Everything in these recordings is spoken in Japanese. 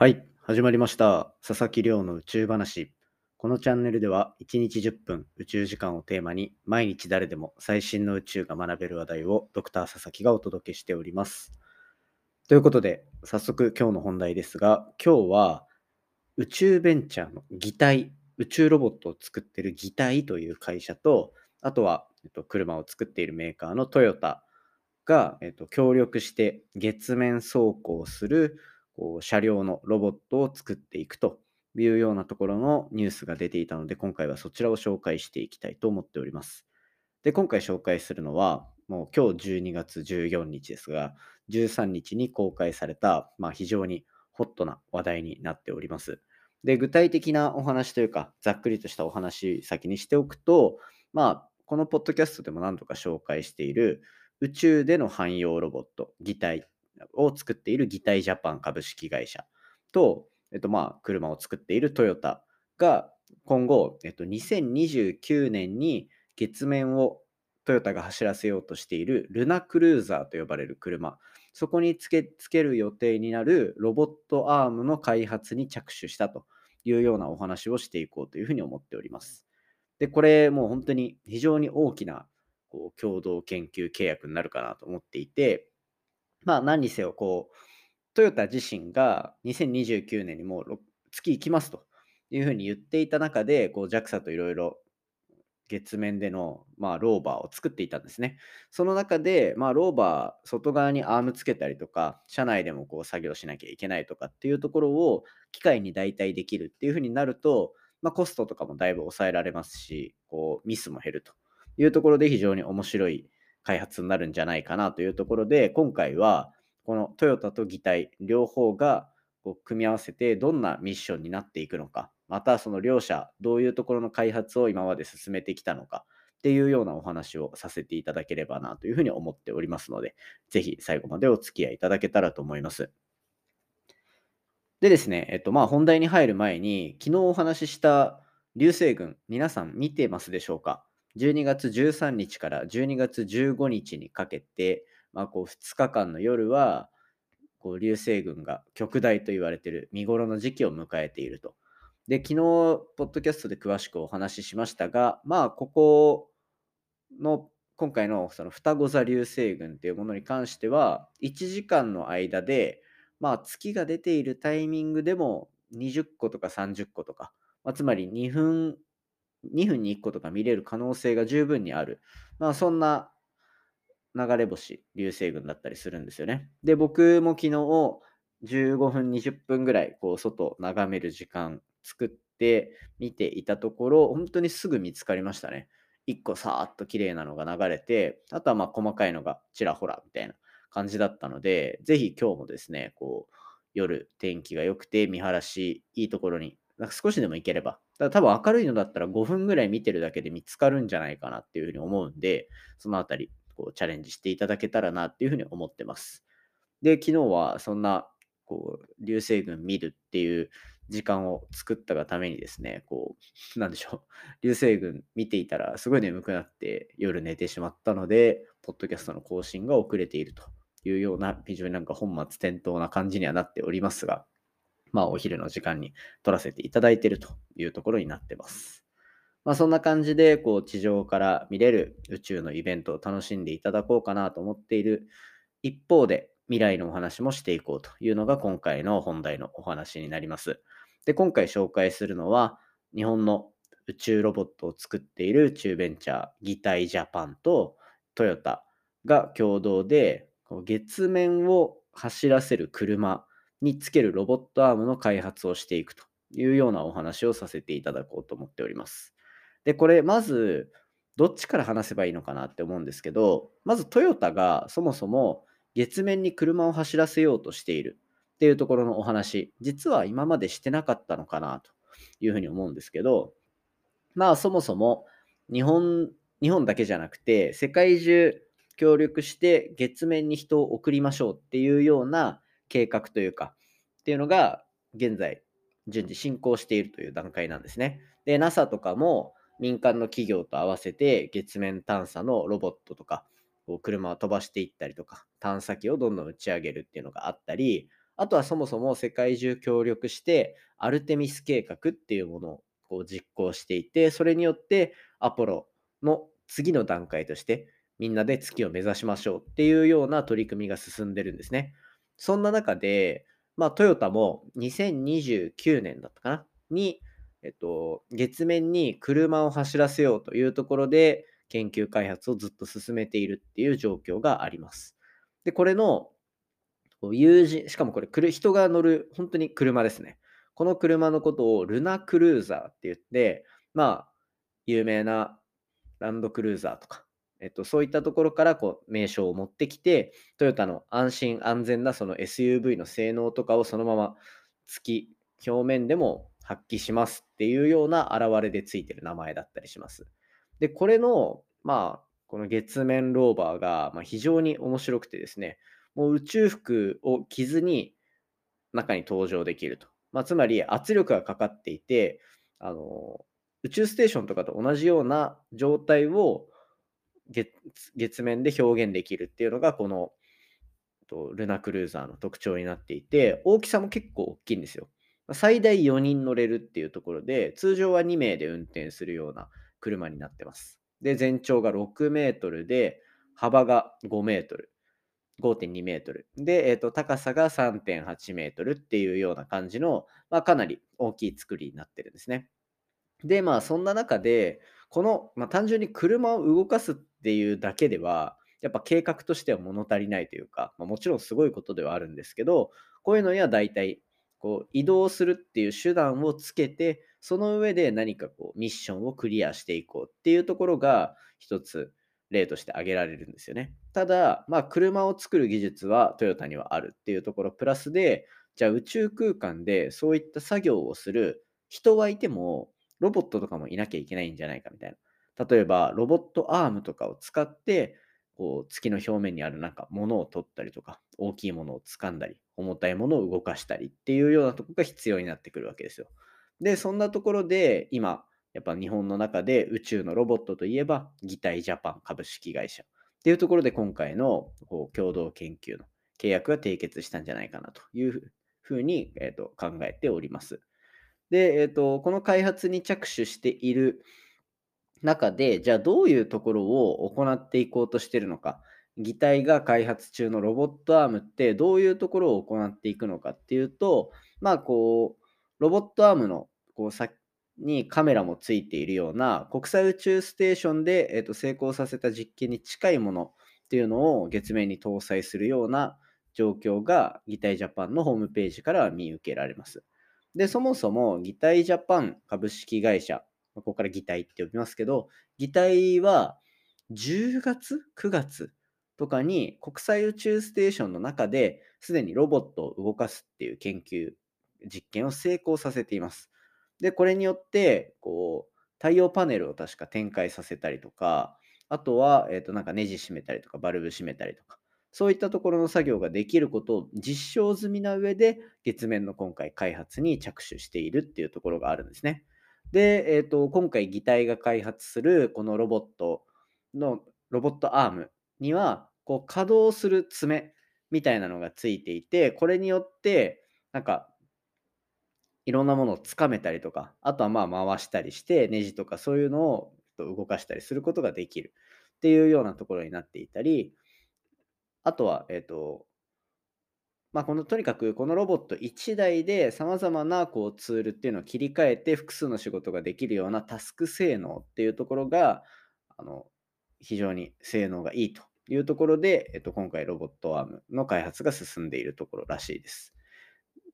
はい、始まりました。佐々木亮の宇宙話。このチャンネルでは1日10分宇宙時間をテーマに毎日誰でも最新の宇宙が学べる話題をドクター佐々木がお届けしております。ということで、早速今日の本題ですが、今日は宇宙ベンチャーの擬態、宇宙ロボットを作ってる擬態という会社と、あとは、えっと、車を作っているメーカーのトヨタが、えっと、協力して月面走行するこう車両のロボットを作っていくというようなところのニュースが出ていたので、今回はそちらを紹介していきたいと思っております。で、今回紹介するのは、もう今日12月14日ですが、13日に公開された、まあ、非常にホットな話題になっております。で、具体的なお話というか、ざっくりとしたお話先にしておくと、まあ、このポッドキャストでも何度か紹介している宇宙での汎用ロボット、擬態を作っている擬態ジャパン株式会社と、えっと、まあ、車を作っているトヨタが今後、えっと、2029年に月面をトヨタが走らせようとしているルナクルーザーと呼ばれる車、そこにつけつける予定になるロボットアームの開発に着手したというようなお話をしていこうというふうに思っております。で、これもう本当に非常に大きなこう共同研究契約になるかなと思っていて、まあ何にせよこう、トヨタ自身が2029年にもう月行きますというふうに言っていた中で、こう JAXA といろいろ月面での、まあ、ローバーを作っていたんですね。その中で、まあ、ローバー外側にアームつけたりとか、車内でもこう作業しなきゃいけないとかっていうところを機械に代替できるっていうふうになると、まあ、コストとかもだいぶ抑えられますし、こうミスも減るというところで非常に面白い開発になるんじゃないかなというところで、今回はこのトヨタと擬態両方がこう組み合わせてどんなミッションになっていくのか、またその両者どういうところの開発を今まで進めてきたのかっていうようなお話をさせていただければなというふうに思っておりますので、ぜひ最後までお付き合いいただけたらと思います。でですね、えっとまあ本題に入る前に、昨日お話しした流星群、皆さん見てますでしょうか？?12 月13日から12月15日にかけて、まあ、こう2日間の夜は、こう流星群が極大と言われている見頃の時期を迎えていると。で、昨日、ポッドキャストで詳しくお話ししましたが、まあ、ここの、今回のその双子座流星群っていうものに関しては、1時間の間で、まあ、月が出ているタイミングでも20個とか30個とか、まあ、つまり2分、2分に1個とか見れる可能性が十分にある。まあ、そんな流れ星、流星群だったりするんですよね。で、僕も昨日、15分、20分ぐらい、こう、外眺める時間作って見ていたところ、本当にすぐ見つかりましたね。1個さーっと綺麗なのが流れて、あとはまあ細かいのがちらほらみたいな感じだったので、ぜひ今日もですね、こう、夜天気が良くて見晴らしいいところに、なんか少しでも行ければ、だ多分明るいのだったら5分ぐらい見てるだけで見つかるんじゃないかなっていうふうに思うんで、そのあたり、こうチャレンジしていただけたらなっていうふうに思ってます。で、昨日はそんな、こう、流星群見るっていう時間を作ったがためにですね、こう、なんでしょう、流星群見ていたらすごい眠くなって夜寝てしまったので、ポッドキャストの更新が遅れているというような、非常になんか本末転倒な感じにはなっておりますが、まあお昼の時間に撮らせていただいているというところになってます。まあそんな感じで、こう地上から見れる宇宙のイベントを楽しんでいただこうかなと思っている一方で、未来のお話もしていこうというのが今回の本題のお話になります。で、今回紹介するのは、日本の宇宙ロボットを作っている宇宙ベンチャー、擬態ジャパンとトヨタが共同で、月面を走らせる車につけるロボットアームの開発をしていくというようなお話をさせていただこうと思っております。で、これ、まず、どっちから話せばいいのかなって思うんですけど、まずトヨタがそもそも月面に車を走らせようとしているっていうところのお話、実は今までしてなかったのかなというふうに思うんですけど、まあそもそも日本、日本だけじゃなくて、世界中協力して月面に人を送りましょうっていうような計画というか、っていうのが現在順次進行しているという段階なんですね。で、NASA とかも民間の企業と合わせて月面探査のロボットとか、こう車を飛ばしていったりとか、探査機をどんどん打ち上げるっていうのがあったり、あとはそもそも世界中協力してアルテミス計画っていうものをこう実行していて、それによってアポロの次の段階としてみんなで月を目指しましょうっていうような取り組みが進んでるんですね。そんな中で、まあ、トヨタも2029年だったかなに、えっと、月面に車を走らせようというところで研究開発をずっと進めているっていう状況があります。で、これの友人、しかもこれ人が乗る本当に車ですね。この車のことをルナクルーザーって言って、まあ、有名なランドクルーザーとか、えっと、そういったところからこう名称を持ってきて、トヨタの安心安全なその SUV の性能とかをそのまま月表面でも発揮しますっていうような現れでついてる名前だったりします。で、これの、まあ、この月面ローバーが、ま非常に面白くてですね、もう宇宙服を着ずに中に登場できると。まあ、つまり圧力がかかっていて、あの宇宙ステーションとかと同じような状態を月月面で表現できるっていうのがこのルナクルーザーの特徴になっていて大きさも結構大きいんですよ。最大4人乗れるっていうところで通常は2名で運転するような車になってます。で全長が6メートルで幅が5メートル5.2メートルで、えーと、高さが3.8メートルっていうような感じの、まあ、かなり大きい作りになってるんですね。でまあそんな中でこの、まあ、単純に車を動かすっっていうだけでは、やっぱ計画としては物足りないというか、まあ、もちろんすごいことではあるんですけど、こういうのには大体こう移動するっていう手段をつけて、その上で何かこうミッションをクリアしていこうっていうところが一つ例として挙げられるんですよね。ただ、まあ、車を作る技術はトヨタにはあるっていうところプラスで、じゃあ宇宙空間でそういった作業をする人はいても、ロボットとかもいなきゃいけないんじゃないかみたいな。例えば、ロボットアームとかを使って、こう月の表面にあるなんか物を取ったりとか、大きいものを掴んだり、重たいものを動かしたりっていうようなとこが必要になってくるわけですよ。で、そんなところで今、やっぱ日本の中で宇宙のロボットといえば、擬態ジャパン株式会社っていうところで今回のこう共同研究の契約が締結したんじゃないかなというふうに、えー、と考えております。で、えーと、この開発に着手している中で、じゃあどういうところを行っていこうとしているのか、擬態が開発中のロボットアームってどういうところを行っていくのかっていうと、まあこう、ロボットアームのこう先にカメラもついているような国際宇宙ステーションで、えー、と成功させた実験に近いものっていうのを月面に搭載するような状況が擬態ジャパンのホームページからは見受けられます。で、そもそも擬態ジャパン株式会社、ここから擬態って呼びますけど、擬態は10月 ?9 月とかに国際宇宙ステーションの中ですでにロボットを動かすっていう研究実験を成功させています。で、これによって、こう、太陽パネルを確か展開させたりとか、あとは、えっ、ー、と、なんかネジ締めたりとか、バルブ締めたりとか、そういったところの作業ができることを実証済みな上で、月面の今回開発に着手しているっていうところがあるんですね。で、えっ、ー、と、今回擬態が開発するこのロボットの、ロボットアームには、こう稼働する爪みたいなのがついていて、これによって、なんか、いろんなものをつかめたりとか、あとはまあ回したりして、ネジとかそういうのを動かしたりすることができるっていうようなところになっていたり、あとは、えっ、ー、と、まあ、このとにかくこのロボット1台でさまざまなこうツールっていうのを切り替えて複数の仕事ができるようなタスク性能っていうところがあの非常に性能がいいというところで、えっと、今回ロボットアームの開発が進んでいるところらしいです。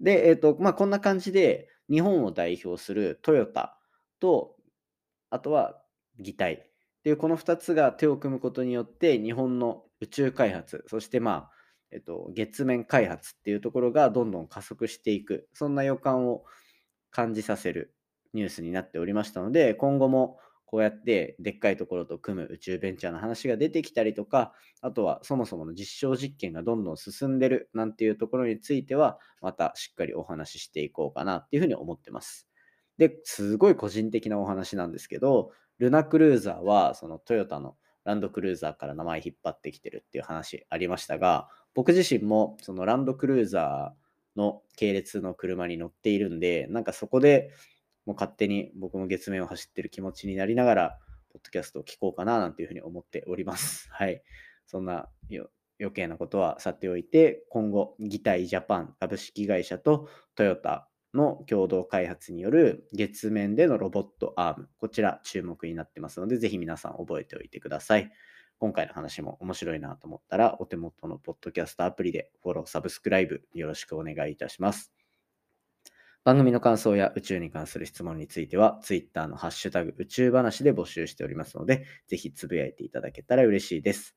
で、えっとまあ、こんな感じで日本を代表するトヨタとあとは擬態っていうこの2つが手を組むことによって日本の宇宙開発、そしてまあ、えっと、月面開発っていうところがどんどん加速していく、そんな予感を感じさせるニュースになっておりましたので、今後もこうやってでっかいところと組む宇宙ベンチャーの話が出てきたりとか、あとはそもそもの実証実験がどんどん進んでるなんていうところについては、またしっかりお話ししていこうかなっていうふうに思ってます。で、すごい個人的なお話なんですけど、ルナクルーザーはそのトヨタのランドクルーザーから名前引っ張ってきてるっていう話ありましたが、僕自身もそのランドクルーザーの系列の車に乗っているんで、なんかそこでもう勝手に僕も月面を走ってる気持ちになりながら、ポッドキャストを聞こうかななんていうふうに思っております。はい。そんな余計なことはさておいて、今後、ギタイジャパン株式会社とトヨタの共同開発による月面でのロボットアーム、こちら注目になってますので、ぜひ皆さん覚えておいてください。今回の話も面白いなと思ったら、お手元のポッドキャストアプリでフォロー、サブスクライブよろしくお願いいたします。番組の感想や宇宙に関する質問については、Twitter のハッシュタグ宇宙話で募集しておりますので、ぜひつぶやいていただけたら嬉しいです。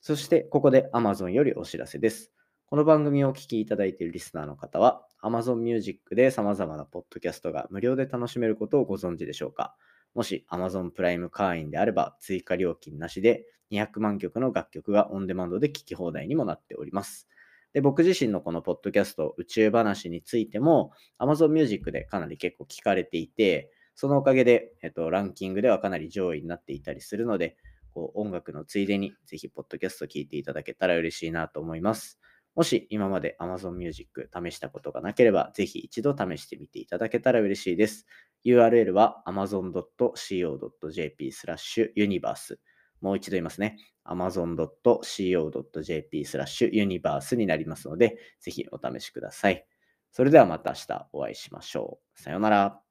そして、ここで Amazon よりお知らせです。この番組をお聴きいただいているリスナーの方は、Amazon Music で様々なポッドキャストが無料で楽しめることをご存知でしょうか？もし Amazon プライム会員であれば、追加料金なしで200万曲の楽曲がオンデマンドで聴き放題にもなっております。で僕自身のこのポッドキャスト宇宙話についても Amazon Music でかなり結構聞かれていて、そのおかげで、えっと、ランキングではかなり上位になっていたりするので、こう音楽のついでにぜひポッドキャスト聞いていただけたら嬉しいなと思います。もし今まで Amazon Music 試したことがなければ、ぜひ一度試してみていただけたら嬉しいです。URL は amazon.co.jp スラッシュユニバース。もう一度言いますね。amazon.co.jp スラッシュユニバースになりますので、ぜひお試しください。それではまた明日お会いしましょう。さようなら。